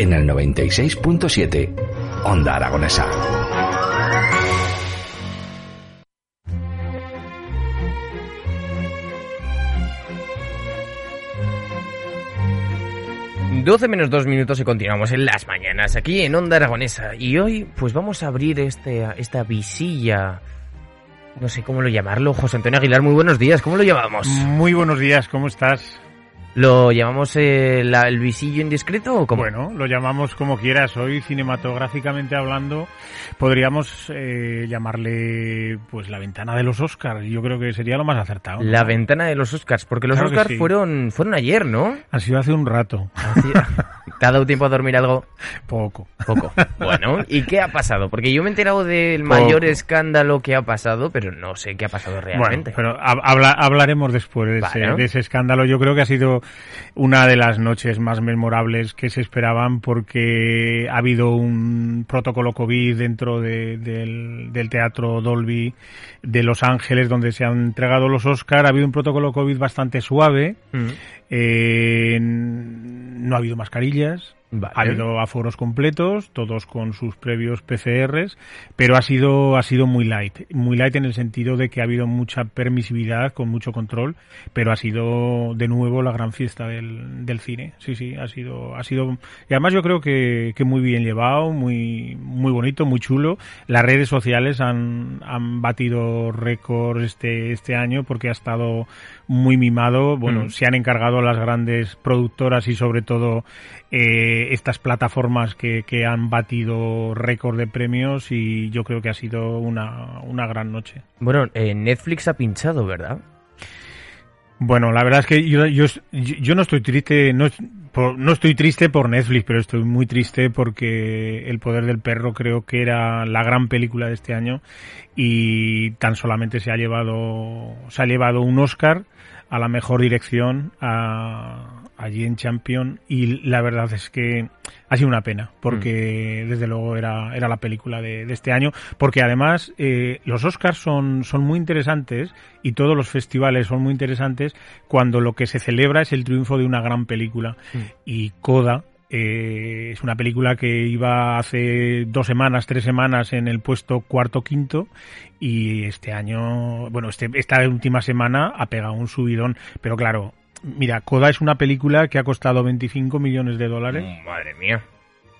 En el 96.7, Onda Aragonesa. Doce menos dos minutos y continuamos en las mañanas aquí en Onda Aragonesa. Y hoy pues vamos a abrir este, esta visilla no sé cómo lo llamarlo. José Antonio Aguilar, muy buenos días. ¿Cómo lo llamamos? Muy buenos días, ¿cómo estás? ¿Lo llamamos eh, la- el visillo indiscreto o cómo? Bueno, lo llamamos como quieras. Hoy, cinematográficamente hablando, podríamos eh, llamarle pues la ventana de los Oscars. Yo creo que sería lo más acertado. La ventana de los Oscars, porque los Claro Oscars sí. fueron, fueron ayer, ¿no? Ha sido hace un rato. Así- ¿Te ha dado tiempo a dormir algo? Poco. Poco. Bueno, ¿y qué ha pasado? Porque yo me he enterado del Poco. mayor escándalo que ha pasado, pero no sé qué ha pasado Bueno, realmente. pero hab- habla- hablaremos después de ese, de ese escándalo. Yo creo que ha sido una de las noches más memorables que se esperaban porque ha habido un protocolo COVID dentro de- del, del Teatro Dolby de Los Ángeles donde se han entregado los Oscar. Ha habido un protocolo COVID bastante suave. Mm. Eh, no ha habido mascarillas. Vale. Ha habido aforos completos, todos con sus previos PCRs, pero ha sido, ha sido muy light. Muy light en el sentido de que ha habido mucha permisividad, con mucho control, pero ha sido de nuevo la gran fiesta del, del cine. Sí, sí, ha sido, ha sido, y además yo creo que, que muy bien llevado, muy, muy bonito, muy chulo. Las redes sociales han, han batido récords este, este año porque ha estado muy mimado. Bueno, Mm. se han encargado las grandes productoras y sobre todo eh, estas plataformas que, que han batido récord de premios y yo creo que ha sido una, una gran noche. Bueno, eh, Netflix ha pinchado, ¿verdad? Bueno, la verdad es que yo, yo, yo no estoy triste, no, por- no estoy triste por Netflix, pero estoy muy triste porque El Poder del Perro creo que era la gran película de este año y tan solamente se ha llevado, se ha llevado un Oscar a la mejor dirección a, allí en Champion y la verdad es que ha sido una pena porque desde luego era, era la película de, de este año porque además eh, los Oscars son, son muy interesantes y todos los festivales son muy interesantes cuando lo que se celebra es el triunfo de una gran película. Y Coda eh, es una película que iba hace dos semanas, tres semanas en el puesto cuarto quinto y este año, bueno, este, esta última semana ha pegado un subidón, pero claro, mira, Coda es una película que ha costado 25 millones de dólares Madre mía.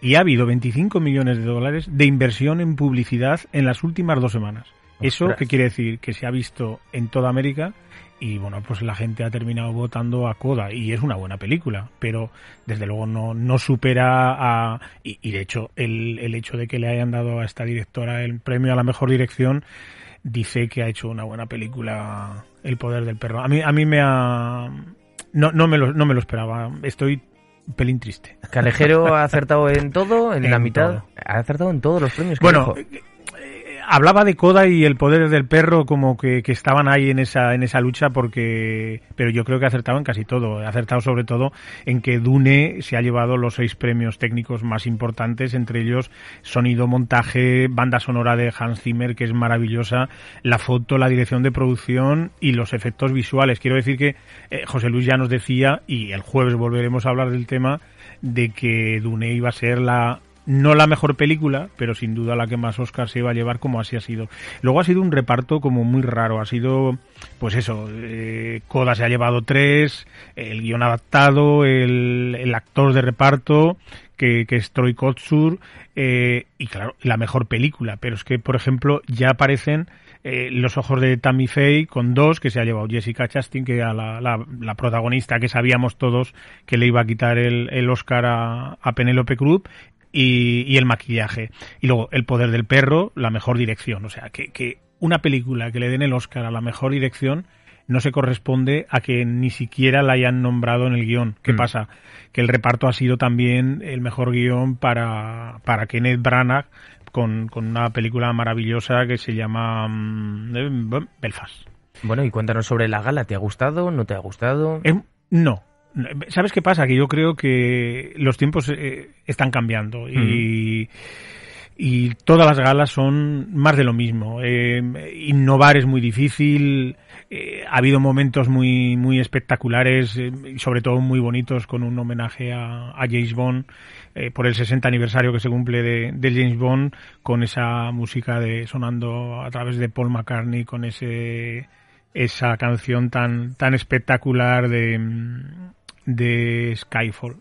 y ha habido 25 millones de dólares de inversión en publicidad en las últimas dos semanas. ¿Eso qué quiere decir? Que se ha visto en toda América y bueno, pues la gente ha terminado votando a Coda y es una buena película, pero desde luego no, no supera a... Y, y de hecho, el, el hecho de que le hayan dado a esta directora el premio a la mejor dirección dice que ha hecho una buena película El Poder del Perro. A mí, a mí me ha... No, no, me lo, no me lo esperaba. Estoy un pelín triste. Calejero ha acertado en todo, en, En la mitad. todo. Ha acertado en todos los premios. que Bueno, dijo. Hablaba de Coda y el poder del perro como que, que estaban ahí en esa en esa lucha porque pero yo creo que ha acertado en casi todo. Acertado sobre todo en que Dune se ha llevado los seis premios técnicos más importantes entre ellos sonido montaje banda sonora de Hans Zimmer que es maravillosa la foto la dirección de producción y los efectos visuales. Quiero decir que eh, José Luis ya nos decía y el jueves volveremos a hablar del tema de que Dune iba a ser la no la mejor película, pero sin duda la que más Oscar se iba a llevar, como así ha sido. Luego ha sido un reparto como muy raro. Ha sido, pues eso, eh, Coda se ha llevado tres, el guion adaptado, el, el actor de reparto, que, que es Troy Kotsur, eh, y claro, la mejor película. Pero es que, por ejemplo, ya aparecen eh, Los ojos de Tammy Faye con dos, que se ha llevado Jessica Chastain, que era la, la, protagonista que sabíamos todos que le iba a quitar el, el Oscar a, a Penélope Cruz, y, y, el maquillaje. Y luego El poder del perro, la mejor dirección. O sea, que, que una película que le den el Oscar a la mejor dirección no se corresponde a que ni siquiera la hayan nombrado en el guion. ¿Qué mm. pasa? Que el reparto ha sido también el mejor guion para, para Kenneth Branagh con, con una película maravillosa que se llama mm, Belfast. Bueno, y cuéntanos sobre la gala. ¿Te ha gustado? ¿No te ha gustado? Eh, no, ¿Sabes qué pasa? Que yo creo que los tiempos eh, están cambiando y, y, todas las galas son más de lo mismo. Eh, innovar es muy difícil. Eh, ha habido momentos muy, muy espectaculares y sobre todo muy bonitos con un homenaje a, a James Bond por el 60 aniversario que se cumple de, de, James Bond con esa música de sonando a través de Paul McCartney con ese esa canción tan tan espectacular de de Skyfall.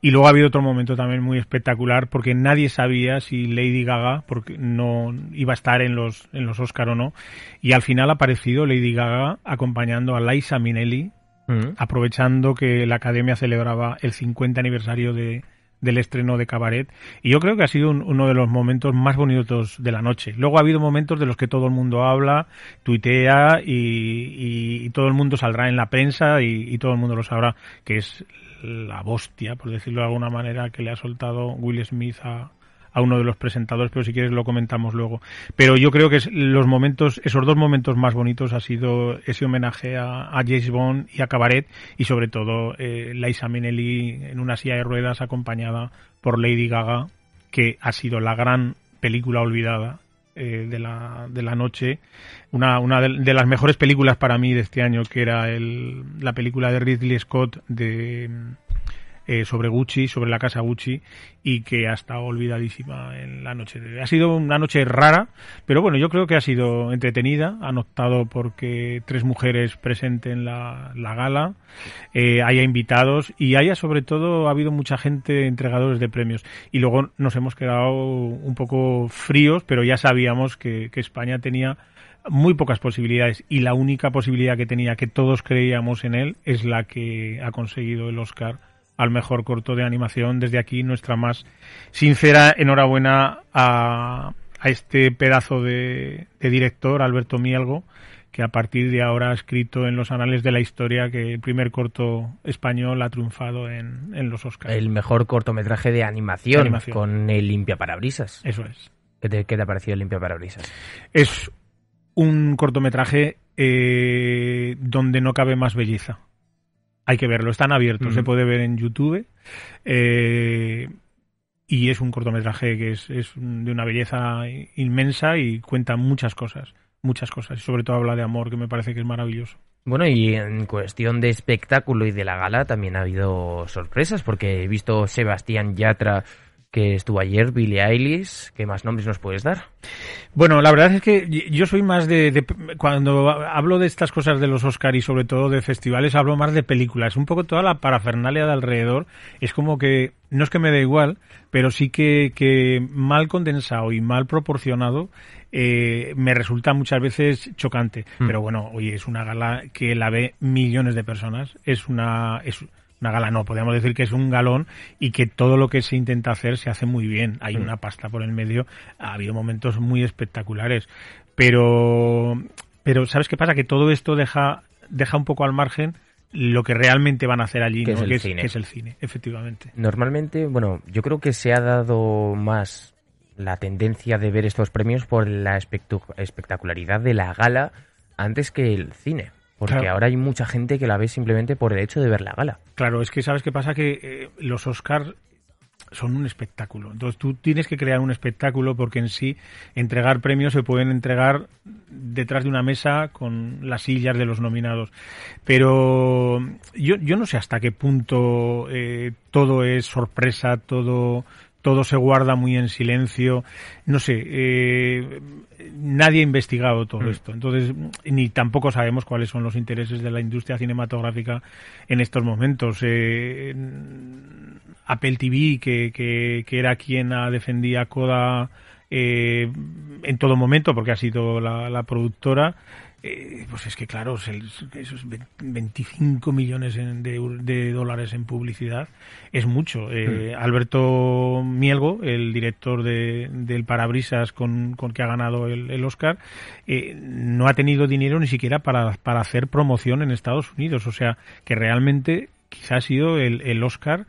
Y luego ha habido otro momento también muy espectacular porque nadie sabía si Lady Gaga porque no iba a estar en los en los Oscar o no y al final ha aparecido Lady Gaga acompañando a Liza Minnelli mm. aprovechando que la Academia celebraba el 50 aniversario de, del estreno de Cabaret y yo creo que ha sido uno de los momentos más bonitos de la noche. Luego ha habido momentos de los que todo el mundo habla, tuitea y, todo el mundo saldrá en la prensa y, todo el mundo lo sabrá, que es la hostia, por decirlo de alguna manera, que le ha soltado Will Smith a, a uno de los presentadores, pero si quieres lo comentamos luego. Pero yo creo que los momentos, esos dos momentos más bonitos ha sido ese homenaje a, James Bond y a Cabaret y sobre todo eh, Liza Minnelli en una silla de ruedas acompañada por Lady Gaga, que ha sido la gran película olvidada eh, de, la, de la noche, una, una de, las mejores películas para mí de este año, que era el, la película de Ridley Scott de eh, sobre Gucci, sobre la casa Gucci, y que ha estado olvidadísima en la noche. Ha sido una noche rara, pero bueno, yo creo que ha sido entretenida. Han optado porque tres mujeres presenten la, la gala, eh, haya invitados y haya sobre todo ha habido mucha gente entregadores de premios. Y luego nos hemos quedado un poco fríos, pero ya sabíamos que, que España tenía muy pocas posibilidades y la única posibilidad que tenía que todos creíamos en él es la que ha conseguido el Oscar al mejor corto de animación. Desde aquí nuestra más sincera enhorabuena a, a este pedazo de, director, Alberto Mielgo, que a partir de ahora ha escrito en los anales de la historia que el primer corto español ha triunfado en, en los Oscars. El mejor cortometraje de animación, con el Limpia Parabrisas. Eso es. ¿Qué te, qué te ha parecido el Limpia Parabrisas? Es un cortometraje eh, donde no cabe más belleza hay que verlo, están abiertos, se puede ver en YouTube. Eh, y es un cortometraje que es, de una belleza inmensa y cuenta muchas cosas, muchas cosas. Y sobre todo habla de amor, que me parece que es maravilloso. Bueno, y en cuestión de espectáculo y de la gala también ha habido sorpresas, porque he visto Sebastián Yatra que estuvo ayer, Billie Eilish. ¿Qué más nombres nos puedes dar? Bueno, la verdad es que yo soy más de, Cuando hablo de estas cosas de los Oscar y sobre todo de festivales, hablo más de películas. Un poco toda la parafernalia de alrededor es como que... No es que me dé igual, pero sí que, que mal condensado y mal proporcionado eh, me resulta muchas veces chocante. Hmm. Pero bueno, oye, es una gala que la ve millones de personas. Es una... Es, una gala no, podríamos decir que es un galón y que todo lo que se intenta hacer se hace muy bien. Hay mm. una pasta por el medio, ha habido momentos muy espectaculares, pero, pero ¿sabes qué pasa? Que todo esto deja, deja un poco al margen lo que realmente van a hacer allí, que, es, el cine. que es el cine, efectivamente. Normalmente, bueno, yo creo que se ha dado más la tendencia de ver estos premios por la espectacularidad de la gala antes que el cine. Porque ahora hay mucha gente que la ve simplemente por el hecho de ver la gala. Claro, es que sabes qué pasa que eh, los Oscars son un espectáculo. Entonces tú tienes que crear un espectáculo porque en sí entregar premios se pueden entregar detrás de una mesa con las sillas de los nominados. Pero yo, yo no sé hasta qué punto eh, todo es sorpresa, todo todo se guarda muy en silencio. No sé, eh, nadie ha investigado todo Mm. esto. Entonces, ni tampoco sabemos cuáles son los intereses de la industria cinematográfica en estos momentos. Eh, Apple TV, que, que, que era quien defendía Coda eh, en todo momento, porque ha sido la, la productora, eh, pues es que claro, esos 25 millones de, de dólares en publicidad es mucho. Eh, Alberto Mielgo, el director de, del Parabrisas con, con que ha ganado el, el Oscar, eh, no ha tenido dinero ni siquiera para, para hacer promoción en Estados Unidos. O sea, que realmente quizá ha sido el, el Oscar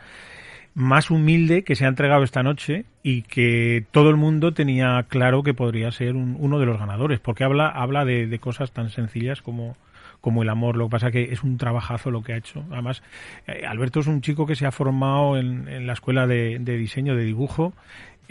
más humilde que se ha entregado esta noche y que todo el mundo tenía claro que podría ser un- uno de los ganadores, porque habla, habla de, de cosas tan sencillas como, como el amor. Lo que pasa que es un trabajazo lo que ha hecho. Además, eh, Alberto es un chico que se ha formado en, en la escuela de, de diseño, de dibujo.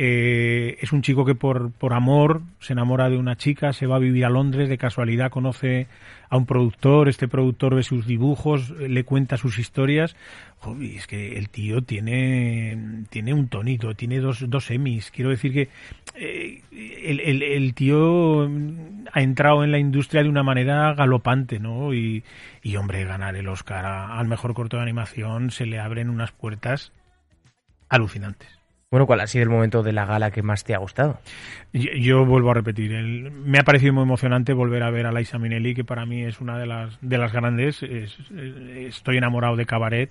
Eh, es un chico que por, por amor se enamora de una chica, se va a vivir a Londres, de casualidad conoce a un productor, este productor ve sus dibujos, le cuenta sus historias. Joder, es que el tío tiene, tiene un tonito, tiene dos, dos Emmys. Quiero decir que eh, el, el, el tío ha entrado en la industria de una manera galopante, ¿no? Y, y hombre, ganar el Oscar al mejor corto de animación se le abren unas puertas alucinantes. Bueno, ¿cuál ha sido el momento de la gala que más te ha gustado? Yo, yo vuelvo a repetir, el- me ha parecido muy emocionante volver a ver a Liza Minnelli, que para mí es una de las, de las grandes. Es- es- estoy enamorado de Cabaret.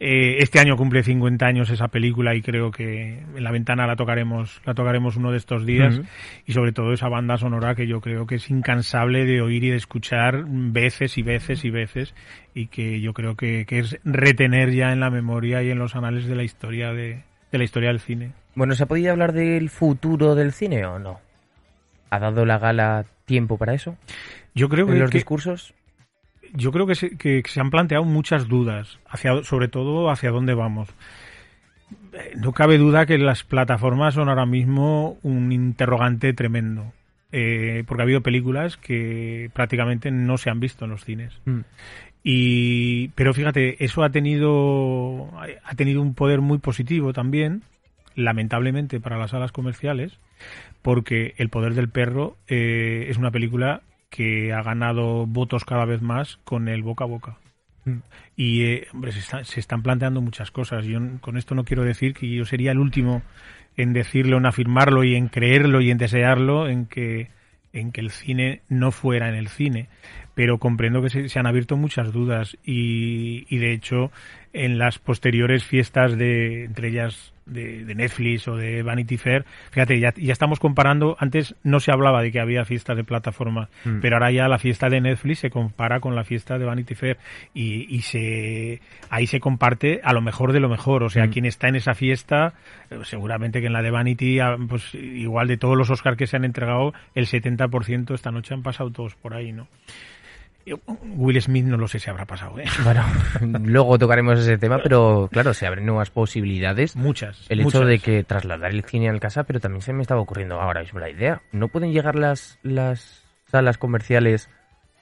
Eh, este año cumple 50 años esa película y creo que en la ventana la tocaremos, la tocaremos uno de estos días. Y sobre todo esa banda sonora que yo creo que es incansable de oír y de escuchar veces y veces y veces y que yo creo que, que es retener ya en la memoria y en los anales de la historia de, de la historia del cine. Bueno, ¿se ha podido hablar del futuro del cine o no? ¿Ha dado la gala tiempo para eso? Yo creo ¿En que, los que- discursos? yo creo que se, que se han planteado muchas dudas, hacia, sobre todo hacia dónde vamos. Eh, No cabe duda que las plataformas son ahora mismo un interrogante tremendo, eh, porque ha habido películas que prácticamente no se han visto en los cines. Mm. Y, pero fíjate, eso ha tenido, ha tenido un poder muy positivo también, lamentablemente para las salas comerciales, porque El poder del perro eh, es una película que ha ganado votos cada vez más con el boca a boca. Mm. Y, eh, hombre, se, está- se están planteando muchas cosas. Yo con esto no quiero decir que yo sería el último en decirlo, en afirmarlo y en creerlo y en desearlo, en que, en que el cine no fuera en el cine. Pero comprendo que se, se han abierto muchas dudas y, y, de hecho, en las posteriores fiestas de, entre ellas de, de Netflix o de Vanity Fair, fíjate, ya, ya estamos comparando, antes no se hablaba de que había fiestas de plataforma, Mm. pero ahora ya la fiesta de Netflix se compara con la fiesta de Vanity Fair y, y se ahí se comparte a lo mejor de lo mejor, o sea, Mm. quien está en esa fiesta, seguramente que en la de Vanity, ah, pues igual de todos los Oscars que se han entregado, el 70% esta noche han pasado todos por ahí, ¿no? Will Smith no lo sé si habrá pasado, ¿eh? Bueno, luego tocaremos ese tema, pero claro, se abren nuevas posibilidades. Muchas. El hecho de que trasladar el cine al casa, pero también se me estaba ocurriendo ahora mismo la idea. ¿No pueden llegar las, las salas comerciales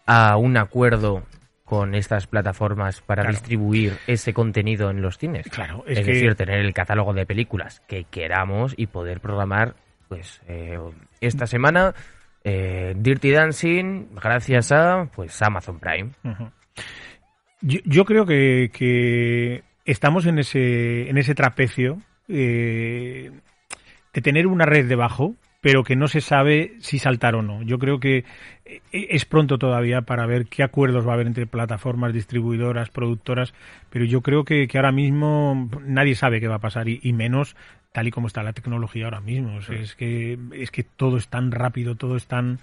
a un acuerdo con estas plataformas para Claro. distribuir ese contenido en los cines? Claro, Es, es, que decir, tener el catálogo de películas que queramos y poder programar, pues, eh, esta semana eh, Dirty Dancing gracias a, pues, Amazon Prime. Yo, creo que, que estamos en ese, en ese trapecio eh, de tener una red debajo, pero que no se sabe si saltar o no. Yo creo que eh, es pronto todavía para ver qué acuerdos va a haber entre plataformas, distribuidoras, productoras, pero yo creo que, ahora mismo nadie sabe qué va a pasar y menos tal y como está la tecnología ahora mismo. O sea, es que es que todo es tan rápido, todo es tan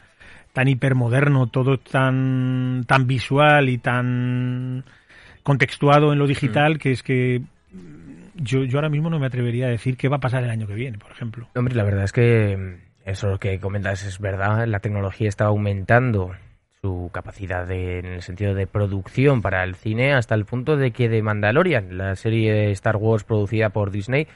tan hipermoderno, todo tan tan visual y tan contextuado en lo digital que es que mm, yo, yo ahora mismo no me atrevería a decir qué va a pasar el año que viene, por ejemplo. Hombre, la verdad es que mm, eso que comentas es verdad. La tecnología está aumentando su capacidad de- en el sentido de producción para el cine hasta el punto de que de Mandalorian, la serie de Star Wars producida por Disney,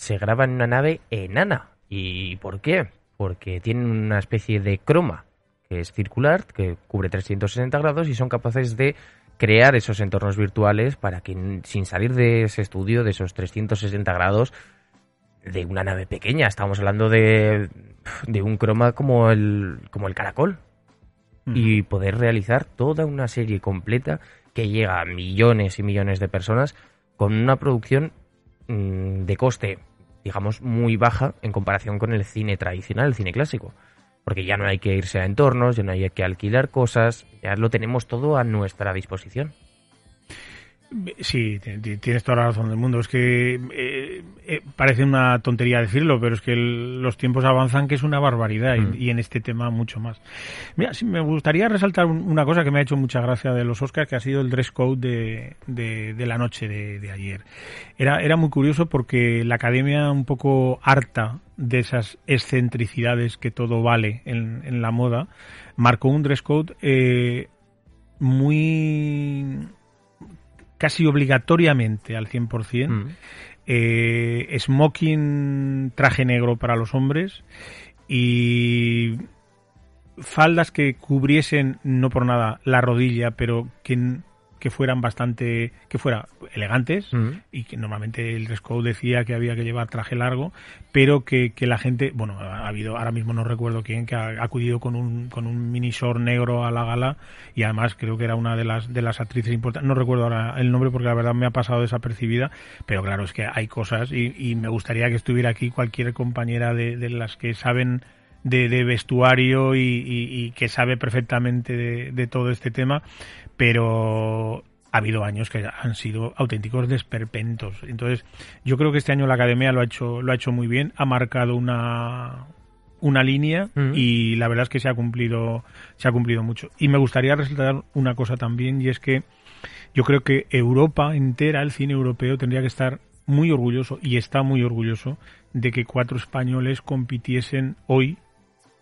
se graba en una nave enana. ¿Y por qué? Porque tienen una especie de croma que es circular, que cubre 360 grados y son capaces de crear esos entornos virtuales para que sin salir de ese estudio, de esos 360 grados, de una nave pequeña. Estamos hablando de, de un croma como el, como el caracol. Y poder realizar toda una serie completa que llega a millones y millones de personas con una producción mm, de coste, digamos, muy baja en comparación con el cine tradicional, el cine clásico. Porque ya no hay que irse a entornos, ya no hay que alquilar cosas, ya lo tenemos todo a nuestra disposición. Sí, tienes toda la razón del mundo. Es que eh, eh, parece una tontería decirlo, pero es que los tiempos avanzan que es una barbaridad y, mm. y, en este tema mucho más. Mira, sí, me gustaría resaltar una cosa que me ha hecho mucha gracia de los Oscars, que ha sido el dress code de, de, la noche de, ayer. Era, era muy curioso porque la academia un poco harta de esas excentricidades que todo vale en, en la moda, marcó un dress code eh, muy casi obligatoriamente al 100%. Mm. Eh, smoking, traje negro para los hombres y faldas que cubriesen, no por nada, la rodilla, pero que que fueran bastante, que fuera elegantes y que normalmente el dress code decía que había que llevar traje largo, pero que, que la gente, bueno, ha habido, ahora mismo no recuerdo quién, que ha acudido con un, con un mini short negro a la gala y además creo que era una de las, de las actrices importantes, no recuerdo ahora el nombre porque la verdad me ha pasado desapercibida, pero claro, es que hay cosas y, y me gustaría que estuviera aquí cualquier compañera de, de las que saben de, de vestuario y, y, que sabe perfectamente de, de, todo este tema, pero ha habido años que han sido auténticos desperpentos. Entonces, yo creo que este año la academia lo ha hecho, lo ha hecho muy bien, ha marcado una, una línea y la verdad es que se ha cumplido, se ha cumplido mucho. Y me gustaría resaltar una cosa también y es que yo creo que Europa entera, el cine europeo, tendría que estar muy orgulloso y está muy orgulloso de que cuatro españoles compitiesen hoy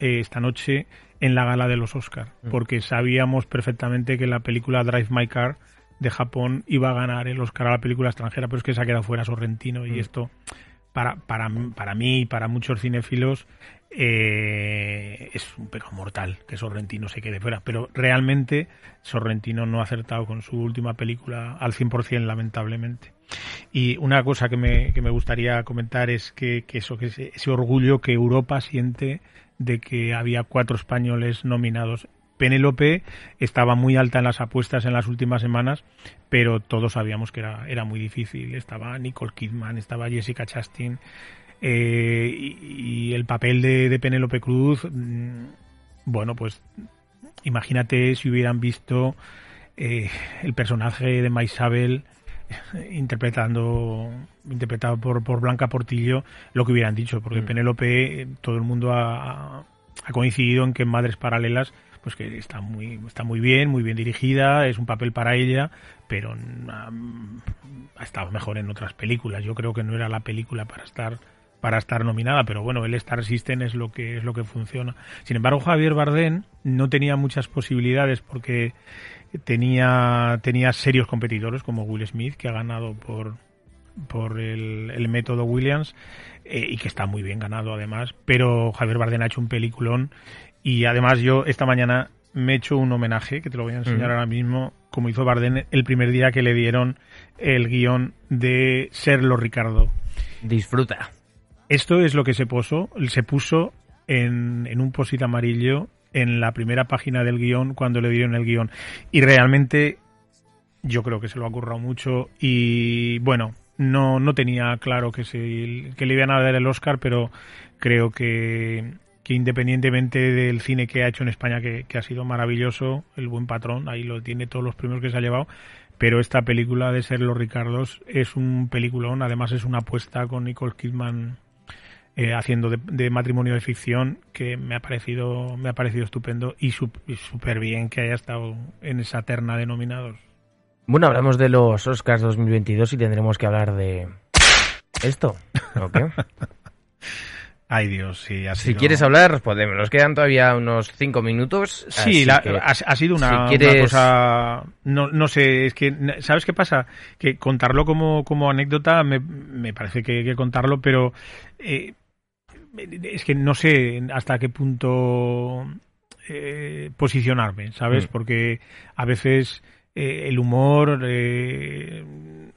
eh, esta noche en la gala de los Oscar, mm. porque sabíamos perfectamente que la película Drive My Car de Japón iba a ganar el Oscar a la película extranjera, pero es que se ha quedado fuera Sorrentino y mm. esto para, para, para mí y para muchos cinéfilos eh, es un pecado mortal que Sorrentino se quede fuera, pero realmente Sorrentino no ha acertado con su última película al 100% lamentablemente. Y una cosa que me, que me gustaría comentar es que, que eso, que ese orgullo que Europa siente de que había cuatro españoles nominados. Penélope estaba muy alta en las apuestas en las últimas semanas, pero todos sabíamos que era, era muy difícil. Estaba Nicole Kidman, estaba Jessica Chastain, eh, y, el papel de, de Penélope Cruz, mm, bueno, pues imagínate si hubieran visto eh, el personaje de Maisabel interpretando interpretado por, por Blanca Portillo lo que hubieran dicho porque mm. Penélope todo el mundo ha, ha, coincidido en que en Madres Paralelas pues que está muy está muy bien muy bien dirigida es un papel para ella pero ha, ha estado mejor en otras películas yo creo que no era la película para estar para estar nominada, pero bueno, el Star System es lo que es lo que funciona. Sin embargo, Javier Bardem no tenía muchas posibilidades porque tenía, tenía serios competidores como Will Smith, que ha ganado por, por el, método Williams eh, y que está muy bien ganado además. Pero Javier Bardem ha hecho un peliculón y además yo esta mañana me he hecho un homenaje que te lo voy a enseñar ahora mismo, como hizo Bardem el primer día que le dieron el guion de Serlo Ricardo. Disfruta. Esto es lo que se puso, se puso en, en un posit amarillo en la primera página del guion cuando le dieron el guion. Y realmente yo creo que se lo ha currado mucho y bueno, no, no tenía claro que, se, que le iban a dar el Oscar, pero creo que, que independientemente del cine que ha hecho en España, que, que, ha sido maravilloso, El Buen Patrón, ahí lo tiene todos los premios que se ha llevado, pero esta película de Ser los Ricardos es un peliculón, además es una apuesta con Nicole Kidman eh, haciendo de, matrimonio de ficción que me ha parecido me ha parecido estupendo y súper bien que haya estado en esa terna de nominados. Bueno, hablamos de los Oscars 2022 y tendremos que hablar de esto, ¿o qué? Ay Dios, sí. Ha Si quieres hablar, podemos. Nos quedan todavía unos cinco minutos. Sí, ha, sido una, cosa. No, no sé, es que, ¿sabes qué pasa? Que contarlo como, como anécdota me, me parece que hay que contarlo, pero eh, es que no sé hasta qué punto eh, posicionarme, ¿sabes? Mm. Porque a veces eh, el humor, eh,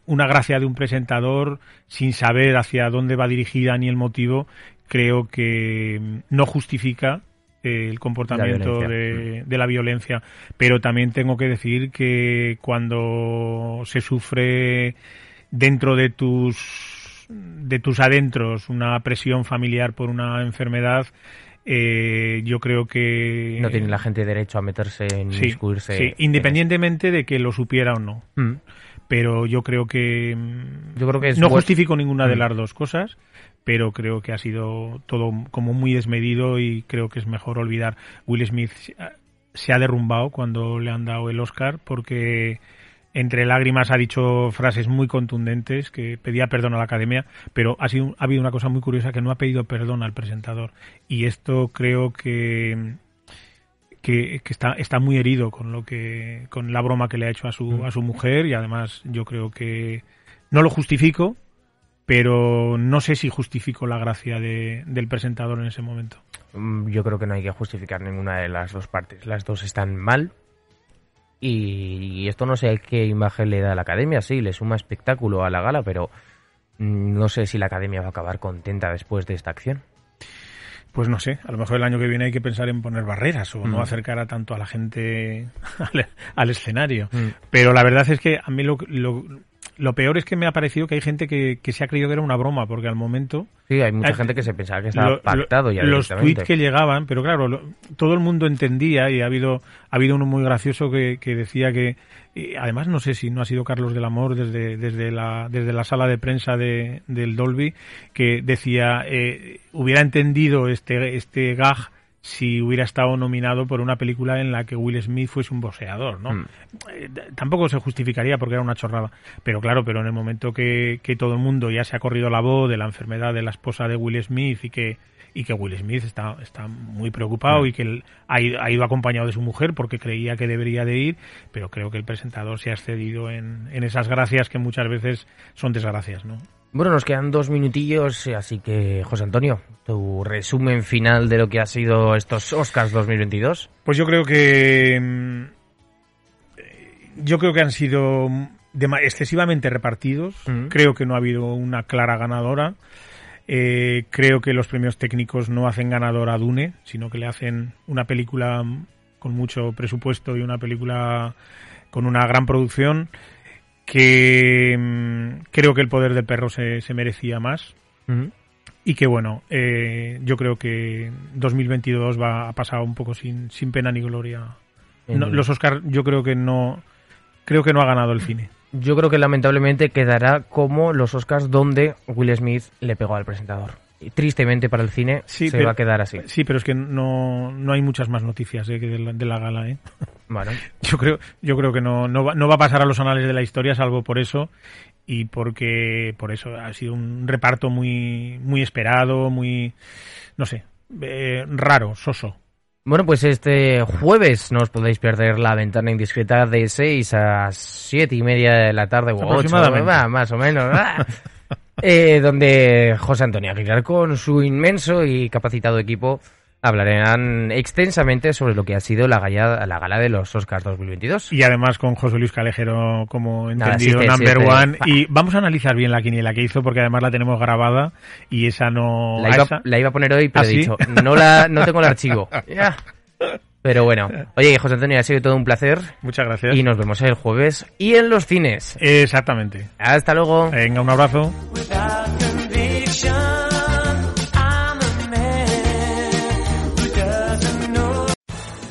una gracia de un presentador sin saber hacia dónde va dirigida ni el motivo, creo que no justifica eh, el comportamiento La de, de la violencia. Pero también tengo que decir que cuando se sufre dentro de tus de tus adentros una presión familiar por una enfermedad, eh, yo creo que No tiene la gente derecho a meterse en sí, sí, independientemente de que lo supiera o no. Pero yo creo que mm, Yo creo que es no buen- justifico ninguna de Mm. las dos cosas, pero creo que ha sido todo como muy desmedido y creo que es mejor olvidar. Will Smith se ha derrumbado cuando le han dado el Oscar porque entre lágrimas ha dicho frases muy contundentes que pedía perdón a la academia, pero ha, sido, ha habido una cosa muy curiosa que no ha pedido perdón al presentador. Y esto creo que que, que está, está muy herido con lo que con la broma que le ha hecho a su, a su mujer y además yo creo que no lo justifico, pero no sé si justifico la gracia de- del presentador en ese momento. Mm, Yo creo que no hay que justificar ninguna de las dos partes. Las dos están mal. Y esto no sé qué imagen le da a la academia. Sí, le suma espectáculo a la gala, pero mm, no sé si la academia va a acabar contenta después de esta acción. Pues no sé, a lo mejor el año que viene hay que pensar en poner barreras o Mm. no acercar a tanto a la gente al, al escenario. Mm. Pero la verdad es que a mí lo, lo, lo peor es que me ha parecido que hay gente que, que se ha creído que era una broma, porque al momento Sí, hay mucha gente que se pensaba que estaba lo- lo- pactado ya los tweets que llegaban, pero claro, lo- todo el mundo entendía y ha habido ha habido uno muy gracioso que, que decía que y además no sé si no ha sido Carlos del Amor desde desde la desde la sala de prensa de, del Dolby que decía eh, hubiera entendido este este gag si hubiera estado nominado por una película en la que Will Smith fuese un boxeador, ¿no? Mm. Eh, tampoco se justificaría porque era una chorrada. Pero claro, pero en el momento que, que todo el mundo ya se ha corrido la voz de la enfermedad de la esposa de Will Smith y que y que Will Smith está, está muy preocupado Mm. y que él ha, ido, ha ido acompañado de su mujer porque creía que debería de ir, pero creo que el presentador se ha excedido en, en esas gracias que muchas veces son desgracias, ¿no? Bueno, nos quedan dos minutillos, así que, José Antonio, tu resumen final de lo que ha sido estos Oscars 2022. Pues yo creo que mm, eh, yo creo que han sido excesivamente repartidos. Mm. Creo que no ha habido una clara ganadora. Eh, creo que los premios técnicos no hacen ganador a Dune, sino que le hacen una película mm, con mucho presupuesto y una película con una gran producción que mm, creo que el poder del perro se, se merecía más y que bueno, eh, yo creo que 2022 va a pasar un poco sin, sin pena ni gloria. No, los Oscars yo creo que no creo que no ha ganado el cine. Yo creo que lamentablemente quedará como los Oscars donde Will Smith le pegó al presentador. Y tristemente para el cine Sí, se pero- va a quedar así. Sí, pero es que no, no hay muchas más noticias eh, que de, la, de la gala. ¿eh? Bueno, Yo creo yo creo que no, no, va, no va a pasar a los anales de la historia salvo por eso y porque por eso ha sido un reparto muy muy esperado, muy no sé, eh, raro, soso. Bueno, pues este jueves no os podéis perder la ventana indiscreta de 6 a 7 y media de la tarde o 8, Aproximadamente. más o menos. Eh, donde José Antonio Aguilar con su inmenso y capacitado equipo hablarán extensamente sobre lo que ha sido la gala, la gala de los Oscars 2022. Y además con José Luis Calejero como Nada, entendido sí number sí one. fa- Y vamos a analizar bien la quiniela que hizo porque además la tenemos grabada y esa no... La iba, esa- la iba a poner hoy, pero ¿Ah, he sí? dicho, no, la, no tengo el archivo. Ya. Pero bueno, oye, José Antonio, ha sido todo un placer Muchas gracias. y nos vemos el jueves y en los cines. Exactamente. Hasta luego. Venga, un abrazo.